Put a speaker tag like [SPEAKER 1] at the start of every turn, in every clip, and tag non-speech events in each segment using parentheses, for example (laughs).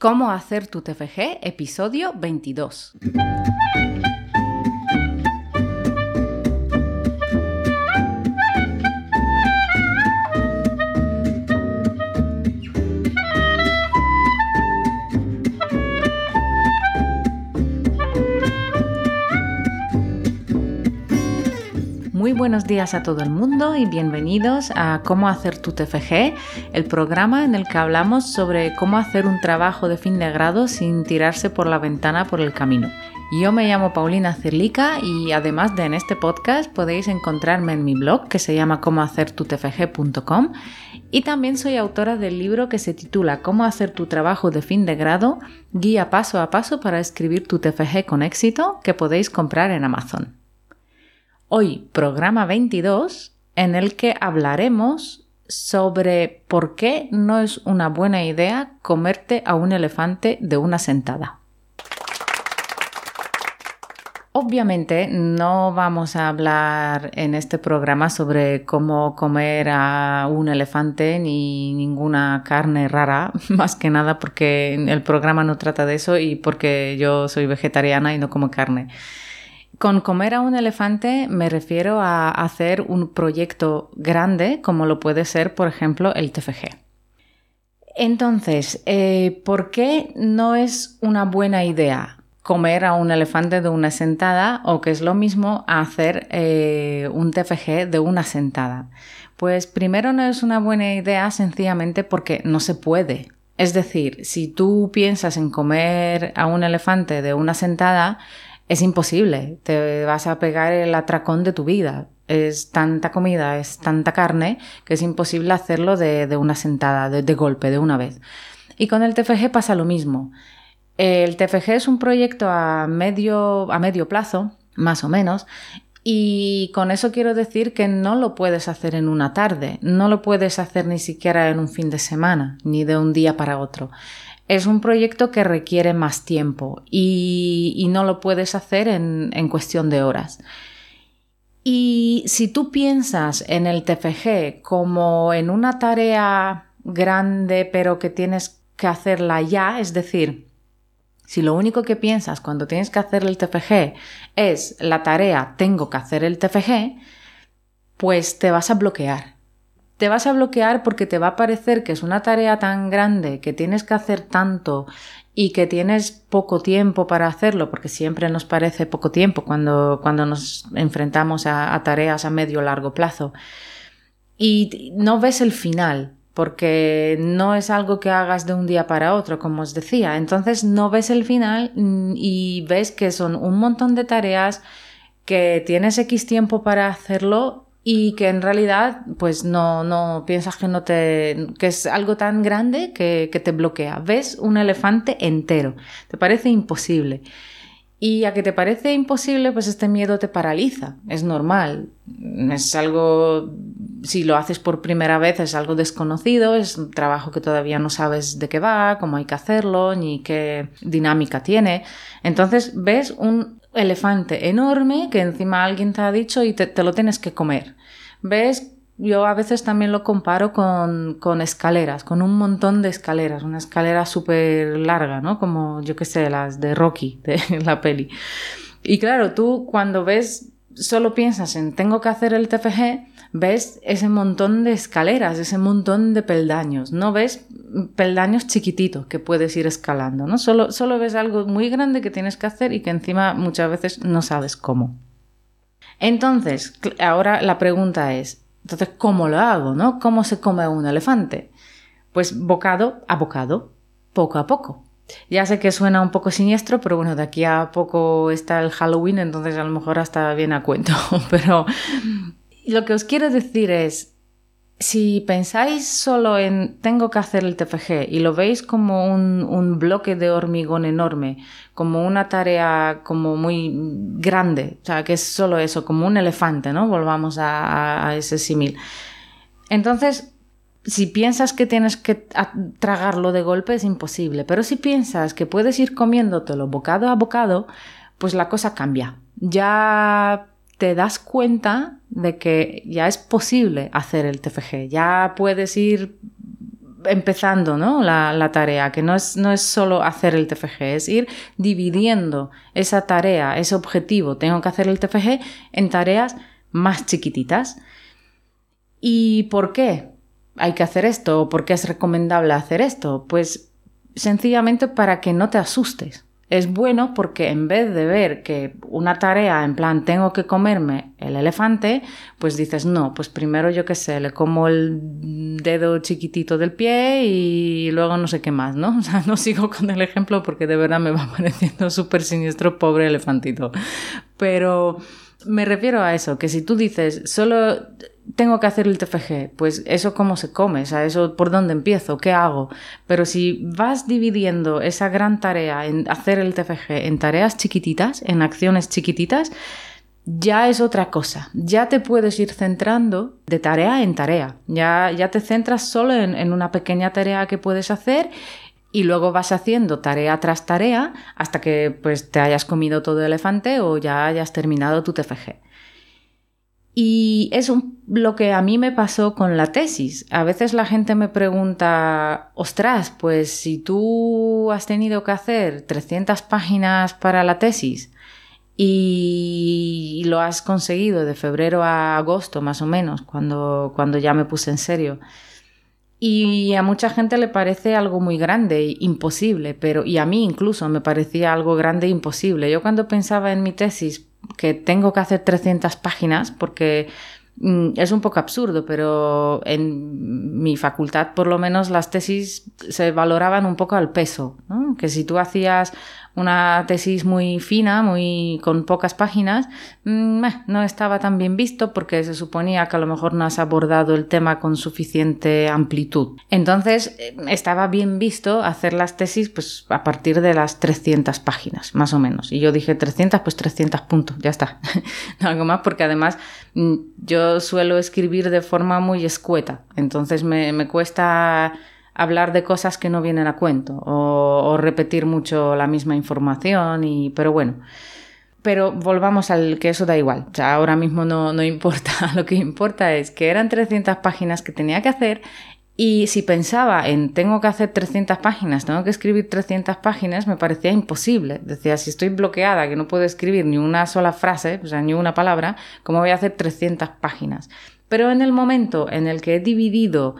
[SPEAKER 1] Cómo hacer tu TFG, episodio 22. Muy buenos días a todo el mundo y bienvenidos a Cómo hacer tu TFG, el programa en el que hablamos sobre cómo hacer un trabajo de fin de grado sin tirarse por la ventana por el camino. Yo me llamo Paulina Cerlica y además de en este podcast podéis encontrarme en mi blog que se llama cómohacertutfg.com y también soy autora del libro que se titula Cómo hacer tu trabajo de fin de grado, guía paso a paso para escribir tu TFG con éxito que podéis comprar en Amazon. Hoy, programa 22, en el que hablaremos sobre por qué no es una buena idea comerte a un elefante de una sentada. Obviamente no vamos a hablar en este programa sobre cómo comer a un elefante ni ninguna carne rara, (laughs) más que nada porque el programa no trata de eso y porque yo soy vegetariana y no como carne. Con comer a un elefante me refiero a hacer un proyecto grande como lo puede ser, por ejemplo, el TFG. Entonces, eh, ¿por qué no es una buena idea comer a un elefante de una sentada o que es lo mismo hacer eh, un TFG de una sentada? Pues primero no es una buena idea sencillamente porque no se puede. Es decir, si tú piensas en comer a un elefante de una sentada, es imposible, te vas a pegar el atracón de tu vida. Es tanta comida, es tanta carne, que es imposible hacerlo de, una sentada, de, golpe, de una vez. Y con el TFG pasa lo mismo. El TFG es un proyecto a medio, a medio plazo, más o menos, y con eso quiero decir que no lo puedes hacer en una tarde, no lo puedes hacer ni siquiera en un fin de semana, ni de un día para otro es un proyecto que requiere más tiempo y, no lo puedes hacer en, cuestión de horas. Y si tú piensas en el TFG como en una tarea grande pero que tienes que hacerla ya, es decir, si lo único que piensas cuando tienes que hacer el TFG es la tarea tengo que hacer el TFG, pues te vas a bloquear te vas a bloquear porque te va a parecer que es una tarea tan grande, que tienes que hacer tanto y que tienes poco tiempo para hacerlo, porque siempre nos parece poco tiempo cuando, cuando nos enfrentamos a, tareas a medio o largo plazo. Y no ves el final, porque no es algo que hagas de un día para otro, como os decía. Entonces no ves el final y ves que son un montón de tareas que tienes X tiempo para hacerlo y que en realidad pues no, no piensas que no te que es algo tan grande que, que, te bloquea. Ves un elefante entero, te parece imposible. Y a que te parece imposible, pues este miedo te paraliza. Es normal. Es algo, si lo haces por primera vez, es algo desconocido, es un trabajo que todavía no sabes de qué va, cómo hay que hacerlo, ni qué dinámica tiene. Entonces ves un elefante enorme que encima alguien te ha dicho y te, lo tienes que comer. ¿Ves? Yo a veces también lo comparo con, escaleras, con un montón de escaleras, una escalera súper larga, ¿no? Como yo que sé, las de Rocky, (laughs) de la peli. Y claro, tú cuando ves, solo piensas en tengo que hacer el TFG, ves ese montón de escaleras, ese montón de peldaños, no ves peldaños chiquititos que puedes ir escalando, ¿no? Solo, solo ves algo muy grande que tienes que hacer y que encima muchas veces no sabes cómo. Entonces, ahora la pregunta es, entonces, ¿cómo lo hago, no? ¿Cómo se come un elefante? Pues bocado a bocado, poco a poco. Ya sé que suena un poco siniestro, pero bueno, de aquí a poco está el Halloween, entonces a lo mejor hasta viene a cuento. (laughs) Pero lo que os quiero decir es, si pensáis solo en tengo que hacer el TFG y lo veis como un, bloque de hormigón enorme, como una tarea como muy grande, o sea, que es solo eso, como un elefante, ¿no? Volvamos a, ese símil. Entonces, si piensas que tienes que tragarlo de golpe es imposible, pero si piensas que puedes ir comiéndotelo bocado a bocado, pues la cosa cambia. Ya te das cuenta de que ya es posible hacer el TFG, ya puedes ir empezando ¿no? la, tarea, que no es, no es solo hacer el TFG, es ir dividiendo esa tarea, ese objetivo, tengo que hacer el TFG, en tareas más chiquititas. ¿Y por qué hay que hacer esto? ¿O por qué es recomendable hacer esto? Pues sencillamente para que no te asustes es bueno porque en vez de ver que una tarea en plan tengo que comerme el elefante, pues dices, no, pues primero yo qué sé, le como el dedo chiquitito del pie y luego no sé qué más, ¿no? (laughs) O sea, no sigo con el ejemplo porque de verdad me va (laughs) pareciendo súper siniestro, pobre elefantito. Pero me refiero a eso, que si tú dices, solo tengo que hacer el TFG, pues eso cómo se come, o sea, eso por dónde empiezo, qué hago. Pero si vas dividiendo esa gran tarea en hacer el TFG en tareas chiquititas, en acciones chiquititas, ya es otra cosa. Ya te puedes ir centrando de tarea en tarea. Ya, ya te centras solo en, en una pequeña tarea que puedes hacer y luego vas haciendo tarea tras tarea hasta que pues te hayas comido todo el elefante o ya hayas terminado tu TFG. Y es lo que a mí me pasó con la tesis. A veces la gente me pregunta, ostras, pues si tú has tenido que hacer 300 páginas para la tesis y lo has conseguido de febrero a agosto más o menos, cuando, cuando ya me puse en serio. Y a mucha gente le parece algo muy grande, imposible, pero y a mí incluso me parecía algo grande e imposible. Yo cuando pensaba en mi tesis, que tengo que hacer 300 páginas porque mm, es un poco absurdo, pero en mi facultad por lo menos las tesis se valoraban un poco al peso, que si tú hacías una tesis muy fina, muy con pocas páginas, mm, no estaba tan bien visto porque se suponía que a lo mejor no has abordado el tema con suficiente amplitud. Entonces eh, estaba bien visto hacer las tesis pues a partir de las 300 páginas, más o menos. Y yo dije 300, pues 300 puntos, ya está. no (laughs) algo más porque además mm, yo suelo escribir de forma muy escueta, entonces me, me cuesta hablar de cosas que no vienen a cuento o, repetir mucho la misma información, y, pero bueno. Pero volvamos al que eso da igual. O ahora mismo no, no importa. (laughs) Lo que importa es que eran 300 páginas que tenía que hacer y si pensaba en tengo que hacer 300 páginas, tengo que escribir 300 páginas, me parecía imposible. Decía, si estoy bloqueada, que no puedo escribir ni una sola frase, o sea, ni una palabra, ¿cómo voy a hacer 300 páginas? Pero en el momento en el que he dividido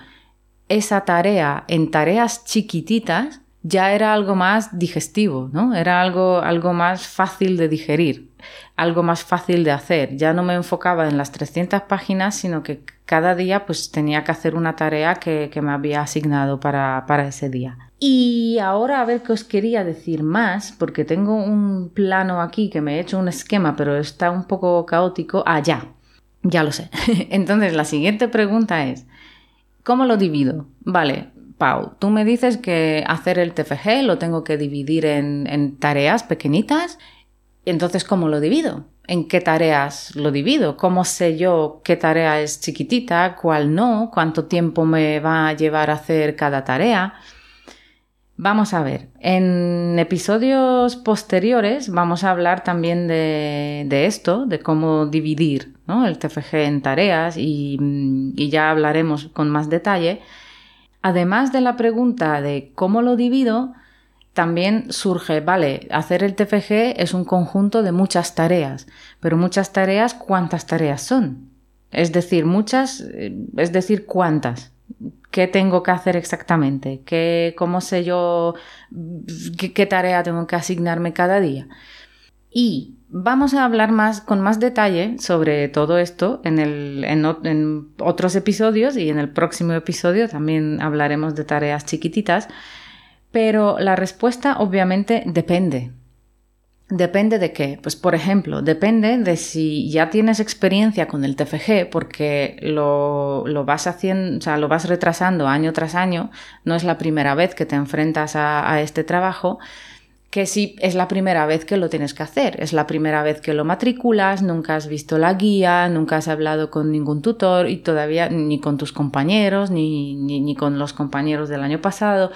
[SPEAKER 1] esa tarea en tareas chiquititas ya era algo más digestivo, ¿no? Era algo, algo más fácil de digerir, algo más fácil de hacer. Ya no me enfocaba en las 300 páginas, sino que cada día pues tenía que hacer una tarea que, me había asignado para, para ese día. Y ahora a ver qué os quería decir más, porque tengo un plano aquí que me he hecho un esquema, pero está un poco caótico. Ah, ya, ya lo sé. (laughs) Entonces la siguiente pregunta es, ¿Cómo lo divido? Vale, Pau, tú me dices que hacer el TFG lo tengo que dividir en, tareas pequeñitas. Entonces, ¿cómo lo divido? ¿En qué tareas lo divido? ¿Cómo sé yo qué tarea es chiquitita, cuál no? ¿Cuánto tiempo me va a llevar a hacer cada tarea? Vamos a ver, en episodios posteriores vamos a hablar también de, esto, de cómo dividir el TFG en tareas y, y, ya hablaremos con más detalle. Además de la pregunta de cómo lo divido, también surge, vale, hacer el TFG es un conjunto de muchas tareas, pero muchas tareas, ¿cuántas tareas son? Es decir, muchas, eh, es decir, ¿cuántas? ¿Qué tengo que hacer exactamente? ¿Qué, ¿Cómo sé yo qué, tarea tengo que asignarme cada día? Y vamos a hablar más con más detalle sobre todo esto en, otros episodios y en el próximo episodio también hablaremos de tareas chiquititas, pero la respuesta obviamente depende. Depende de qué. Pues por ejemplo, depende de si ya tienes experiencia con el TFG porque lo, vas haciendo, o sea, lo vas retrasando año tras año, no es la primera vez que te enfrentas a, este trabajo, que si es la primera vez que lo tienes que hacer, es la primera vez que lo matriculas, nunca has visto la guía, nunca has hablado con ningún tutor y todavía ni con tus compañeros, ni, ni con los compañeros del año pasado.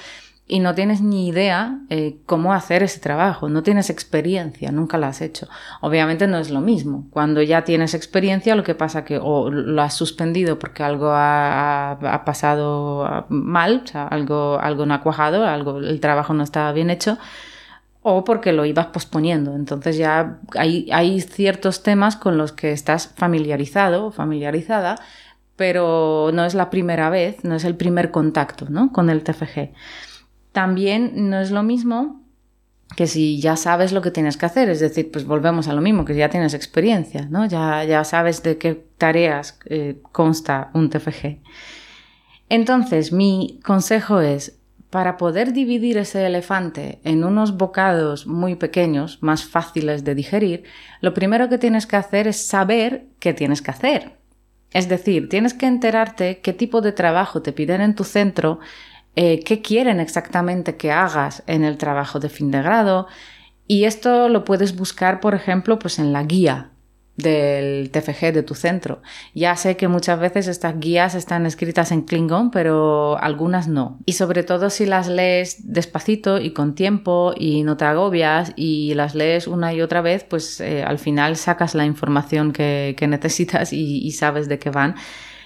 [SPEAKER 1] y no tienes ni idea eh, cómo hacer ese trabajo, no tienes experiencia, nunca lo has hecho. Obviamente no es lo mismo. Cuando ya tienes experiencia, lo que pasa que o lo has suspendido porque algo ha, pasado mal, o sea, algo, algo no ha cuajado, algo, el trabajo no estaba bien hecho, o porque lo ibas posponiendo. Entonces ya hay, hay ciertos temas con los que estás familiarizado o familiarizada, pero no es la primera vez, no es el primer contacto ¿no? con el TFG. También no es lo mismo que si ya sabes lo que tienes que hacer, es decir, pues volvemos a lo mismo, que ya tienes experiencia, ¿no? Ya, ya sabes de qué tareas eh, consta un TFG. Entonces, mi consejo es, para poder dividir ese elefante en unos bocados muy pequeños, más fáciles de digerir, lo primero que tienes que hacer es saber qué tienes que hacer. Es decir, tienes que enterarte qué tipo de trabajo te piden en tu centro, eh, qué quieren exactamente que hagas en el trabajo de fin de grado. Y esto lo puedes buscar, por ejemplo, pues en la guía del TFG de tu centro. Ya sé que muchas veces estas guías están escritas en Klingon, pero algunas no. Y sobre todo si las lees despacito y con tiempo y no te agobias y las lees una y otra vez, pues eh, al final sacas la información que, necesitas y sabes de qué van.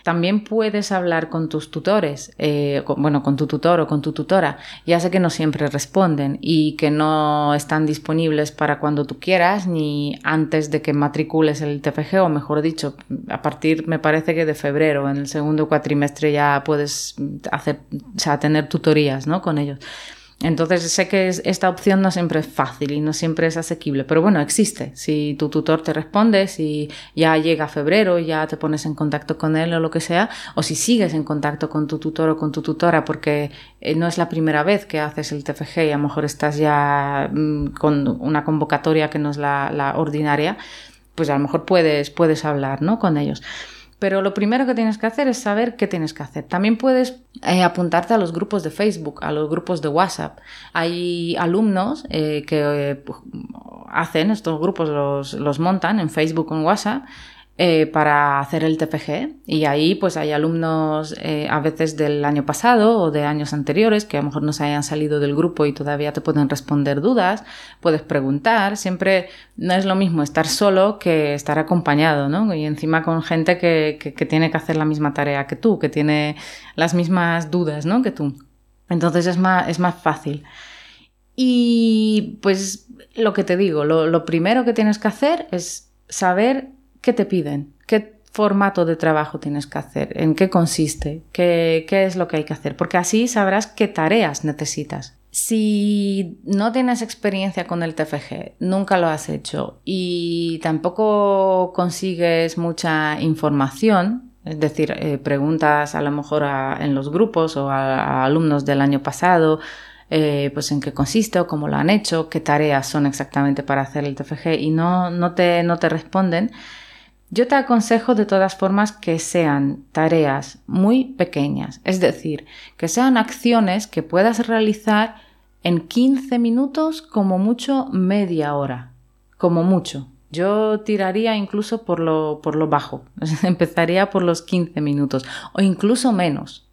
[SPEAKER 1] También puedes hablar con tus tutores, eh, bueno, con tu tutor o con tu tutora. Ya sé que no siempre responden y que no están disponibles para cuando tú quieras ni antes de que matricules el TFG o mejor dicho, a partir me parece que de febrero, en el segundo cuatrimestre ya puedes hacer, o sea, tener tutorías, ¿no? Con ellos. Entonces sé que esta opción no siempre es fácil y no siempre es asequible, pero bueno, existe. Si tu tutor te responde, si ya llega febrero, ya te pones en contacto con él o lo que sea, o si sigues en contacto con tu tutor o con tu tutora porque eh, no es la primera vez que haces el TFG y a lo mejor estás ya mm, con una convocatoria que no es la, la ordinaria, pues a lo mejor puedes, puedes hablar ¿no? con ellos. Pero lo primero que tienes que hacer es saber qué tienes que hacer. También puedes eh, apuntarte a los grupos de Facebook, a los grupos de WhatsApp. Hay alumnos eh, que eh, hacen estos grupos, los, los montan en Facebook o en WhatsApp eh, para hacer el TPG y ahí pues hay alumnos eh, a veces del año pasado o de años anteriores que a lo mejor no se hayan salido del grupo y todavía te pueden responder dudas, puedes preguntar, siempre no es lo mismo estar solo que estar acompañado, ¿no? Y encima con gente que, que, tiene que hacer la misma tarea que tú, que tiene las mismas dudas, ¿no? Que tú. Entonces es más, es más fácil. Y pues lo que te digo, lo primero que tienes que hacer es saber ¿qué te piden? ¿Qué formato de trabajo tienes que hacer? ¿En qué consiste? ¿Qué, es lo que hay que hacer? Porque así sabrás qué tareas necesitas. Si no tienes experiencia con el TFG, nunca lo has hecho y tampoco consigues mucha información, es decir, eh, preguntas a lo mejor en los grupos o a, alumnos del año pasado, eh, pues en qué consiste o cómo lo han hecho, qué tareas son exactamente para hacer el TFG y no, no, te, no te responden, yo te aconsejo de todas formas que sean tareas muy pequeñas, es decir, que sean acciones que puedas realizar en 15 minutos como mucho media hora, como mucho. Yo tiraría incluso por lo, por lo bajo, (laughs) empezaría por los 15 minutos o incluso menos.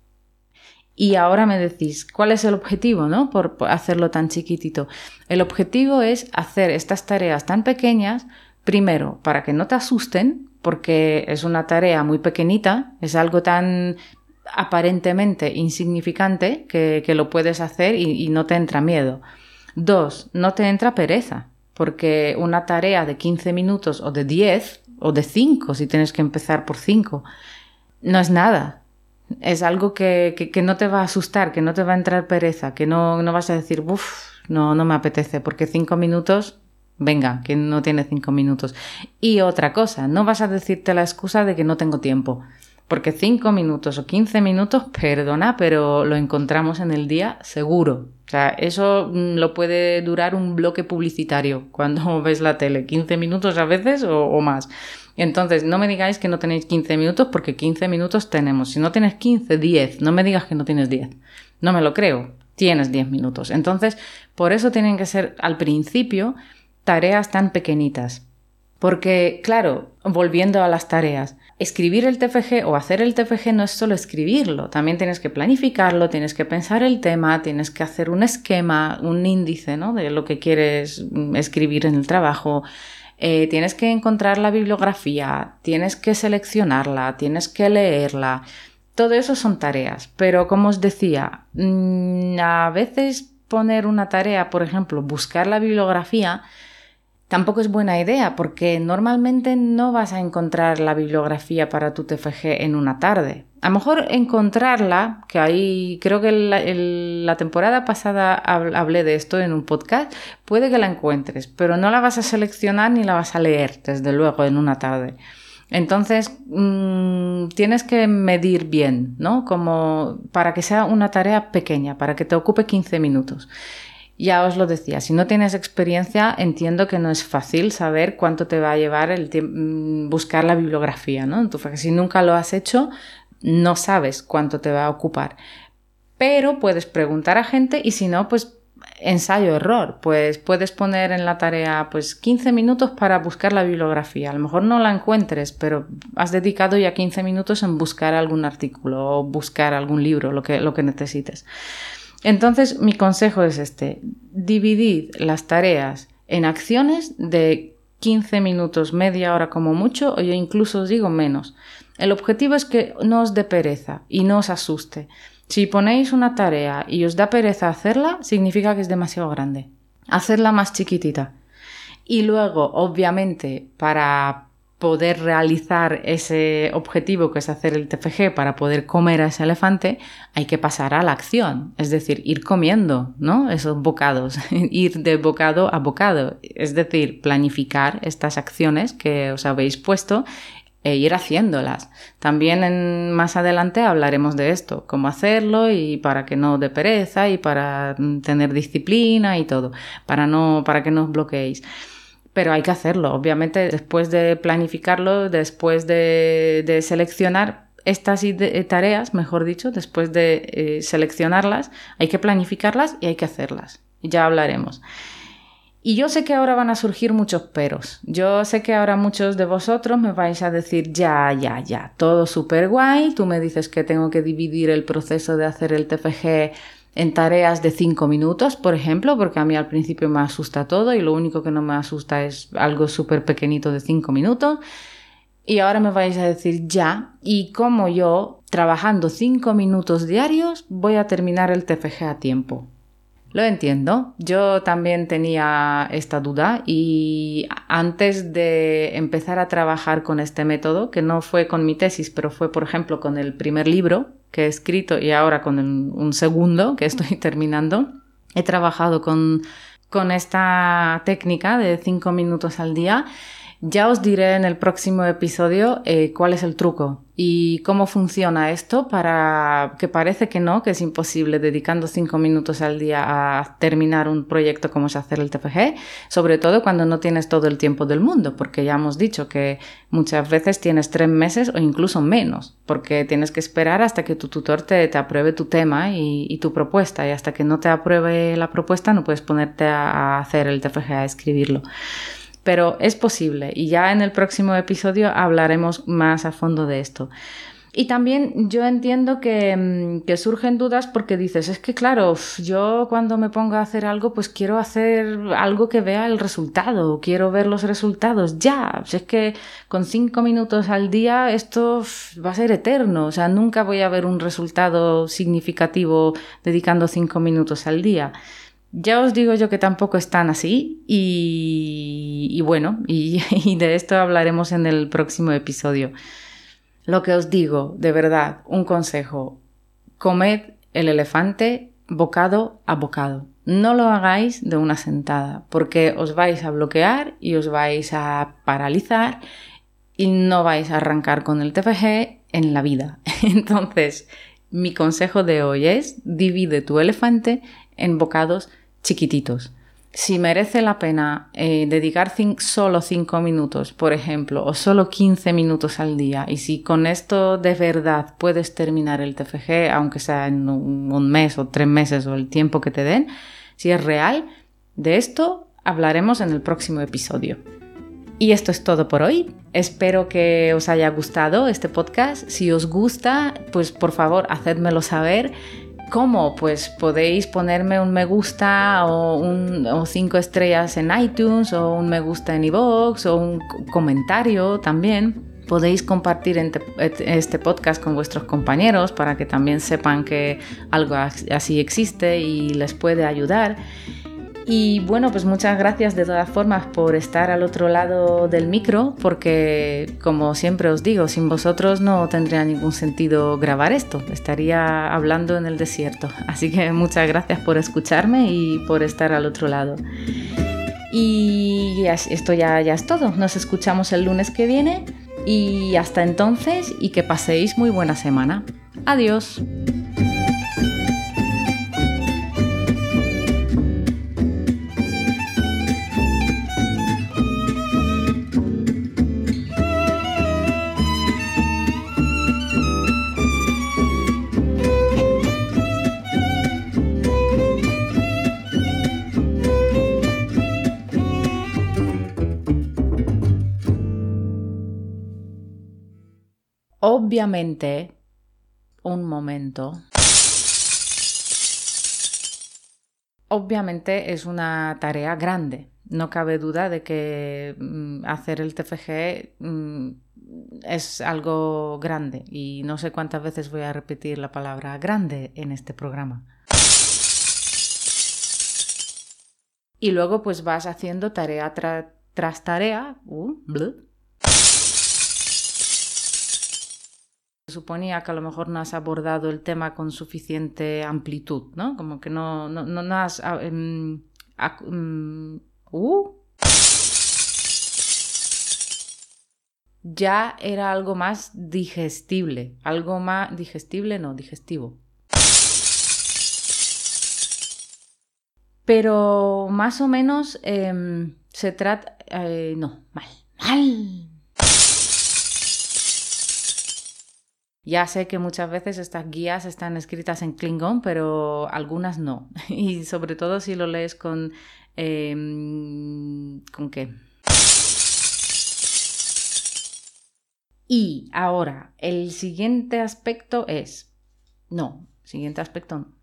[SPEAKER 1] Y ahora me decís, ¿cuál es el objetivo, no? por hacerlo tan chiquitito. El objetivo es hacer estas tareas tan pequeñas Primero, para que no te asusten, porque es una tarea muy pequeñita, es algo tan aparentemente insignificante que, lo puedes hacer y, no te entra miedo. Dos, no te entra pereza, porque una tarea de 15 minutos o de 10 o de 5, si tienes que empezar por 5, no es nada. Es algo que, no te va a asustar, que no te va a entrar pereza, que no, no vas a decir, uff, no, no me apetece, porque 5 minutos Venga, que no tiene cinco minutos. Y otra cosa, no vas a decirte la excusa de que no tengo tiempo. Porque cinco minutos o quince minutos, perdona, pero lo encontramos en el día seguro. O sea, eso mm, lo puede durar un bloque publicitario (laughs) cuando ves la tele. 15 minutos a veces o, más. Entonces, no me digáis que no tenéis 15 minutos porque 15 minutos tenemos. Si no tienes 15, 10. No me digas que no tienes 10. No me lo creo. Tienes 10 minutos. Entonces, por eso tienen que ser al principio tareas tan pequeñitas. Porque, claro, volviendo a las tareas, escribir el TFG o hacer el TFG no es solo escribirlo, también tienes que planificarlo, tienes que pensar el tema, tienes que hacer un esquema, un índice ¿no? de lo que quieres mm, escribir en el trabajo. Eh, tienes que encontrar la bibliografía, tienes que seleccionarla, tienes que leerla. Todo eso son tareas, pero como os decía, mm, a veces poner una tarea, por ejemplo, buscar la bibliografía, tampoco es buena idea porque normalmente no vas a encontrar la bibliografía para tu TFG en una tarde. A lo mejor encontrarla, que ahí creo que la temporada pasada hablé de esto en un podcast, puede que la encuentres, pero no la vas a seleccionar ni la vas a leer, desde luego, en una tarde. Entonces, mm, tienes que medir bien, ¿no? Como para que sea una tarea pequeña, para que te ocupe 15 minutos. Ya os lo decía, si no tienes experiencia, entiendo que no es fácil saber cuánto te va a llevar el mm, buscar la bibliografía, ¿no? Entonces, si nunca lo has hecho, no sabes cuánto te va a ocupar. Pero puedes preguntar a gente y si no, pues ensayo-error. Pues puedes poner en la tarea pues 15 minutos para buscar la bibliografía. A lo mejor no la encuentres, pero has dedicado ya 15 minutos en buscar algún artículo o buscar algún libro, lo que, lo que necesites. Entonces, mi consejo es este, dividid las tareas en acciones de 15 minutos, media hora como mucho, o yo incluso os digo menos. El objetivo es que no os dé pereza y no os asuste. Si ponéis una tarea y os da pereza hacerla, significa que es demasiado grande. Hacerla más chiquitita. Y luego, obviamente, para poder realizar ese objetivo que es hacer el TFG para poder comer a ese elefante, hay que pasar a la acción, es decir, ir comiendo, ¿no? Esos bocados, (laughs) ir de bocado a bocado, es decir, planificar estas acciones que os habéis puesto e ir haciéndolas. También más adelante hablaremos de esto, cómo hacerlo y para que no dé pereza y para tener disciplina y todo, para no para que no os bloqueéis pero hay que hacerlo. Obviamente, después de planificarlo, después de, seleccionar estas tareas, mejor dicho, después de eh, seleccionarlas, hay que planificarlas y hay que hacerlas. Ya hablaremos. Y yo sé que ahora van a surgir muchos peros. Yo sé que ahora muchos de vosotros me vais a decir, ya, ya, ya, todo súper guay. Tú me dices que tengo que dividir el proceso de hacer el TFG en tareas de 5 minutos, por ejemplo, porque a mí al principio me asusta todo y lo único que no me asusta es algo súper pequeñito de 5 minutos. Y ahora me vais a decir ya, y como yo, trabajando 5 minutos diarios, voy a terminar el TFG a tiempo. Lo entiendo, yo también tenía esta duda y antes de empezar a trabajar con este método, que no fue con mi tesis, pero fue por ejemplo con el primer libro que he escrito y ahora con un segundo que estoy (laughs) terminando, he trabajado con, con esta técnica de cinco minutos al día ya os diré en el próximo episodio eh, cuál es el truco y cómo funciona esto para que parece que no, que es imposible dedicando cinco minutos al día a terminar un proyecto como es hacer el TFG, sobre todo cuando no tienes todo el tiempo del mundo, porque ya hemos dicho que muchas veces tienes tres meses o incluso menos, porque tienes que esperar hasta que tu tutor te, te apruebe tu tema y, tu propuesta y hasta que no te apruebe la propuesta no puedes ponerte a hacer el TFG, a escribirlo pero es posible y ya en el próximo episodio hablaremos más a fondo de esto. Y también yo entiendo que, mm, surgen dudas porque dices, es que claro, yo cuando me pongo a hacer algo, pues quiero hacer algo que vea el resultado, quiero ver los resultados ya. es que con cinco minutos al día esto va a ser eterno, o sea, nunca voy a ver un resultado significativo dedicando cinco minutos al día. Ya os digo yo que tampoco están así y, bueno, (laughs) y, de esto hablaremos en el próximo episodio. Lo que os digo, de verdad, un consejo, comed el elefante bocado a bocado. No lo hagáis de una sentada, porque os vais a bloquear y os vais a paralizar y no vais a arrancar con el TFG en la vida. (laughs) Entonces, mi consejo de hoy es divide tu elefante en bocados chiquititos. Si merece la pena eh, dedicar solo 5 minutos, por ejemplo, o solo 15 minutos al día, y si con esto de verdad puedes terminar el TFG, aunque sea en un, mes o tres meses o el tiempo que te den, si es real, de esto hablaremos en el próximo episodio. Y esto es todo por hoy. Espero que os haya gustado este podcast. Si os gusta, pues por favor, hacedmelo saber. ¿Cómo? Pues podéis ponerme un me gusta o, un, cinco estrellas en iTunes o un me gusta en iVoox o un comentario también. Podéis compartir este podcast con vuestros compañeros para que también sepan que algo así existe y les puede ayudar. Y bueno, pues muchas gracias de todas formas por estar al otro lado del micro, porque como siempre os digo, sin vosotros no tendría ningún sentido grabar esto, estaría hablando en el desierto. Así que muchas gracias por escucharme y por estar al otro lado. Y esto ya, es todo, nos escuchamos el lunes que viene y hasta entonces y que paséis muy buena semana. Adiós. Obviamente, un momento. Obviamente es una tarea grande. No cabe duda de que mm, hacer el TFG mm, es algo grande y no sé cuántas veces voy a repetir la palabra grande en este programa. Y luego pues vas haciendo tarea tras tarea. Uh, suponía que a lo mejor no has abordado el tema con suficiente amplitud, ¿no? Como que no, no, no, has... Ah, em, mm, uh. ya era algo más digestible, algo más digestible, no, digestivo. Pero más o menos em, se trata... Eh, no, mal, mal. Ya sé que muchas veces estas guías están escritas en Klingon, pero algunas no. (laughs) Y sobre todo si lo lees con... Em, ¿Con qué? Y ahora, el siguiente aspecto es... No, siguiente aspecto no.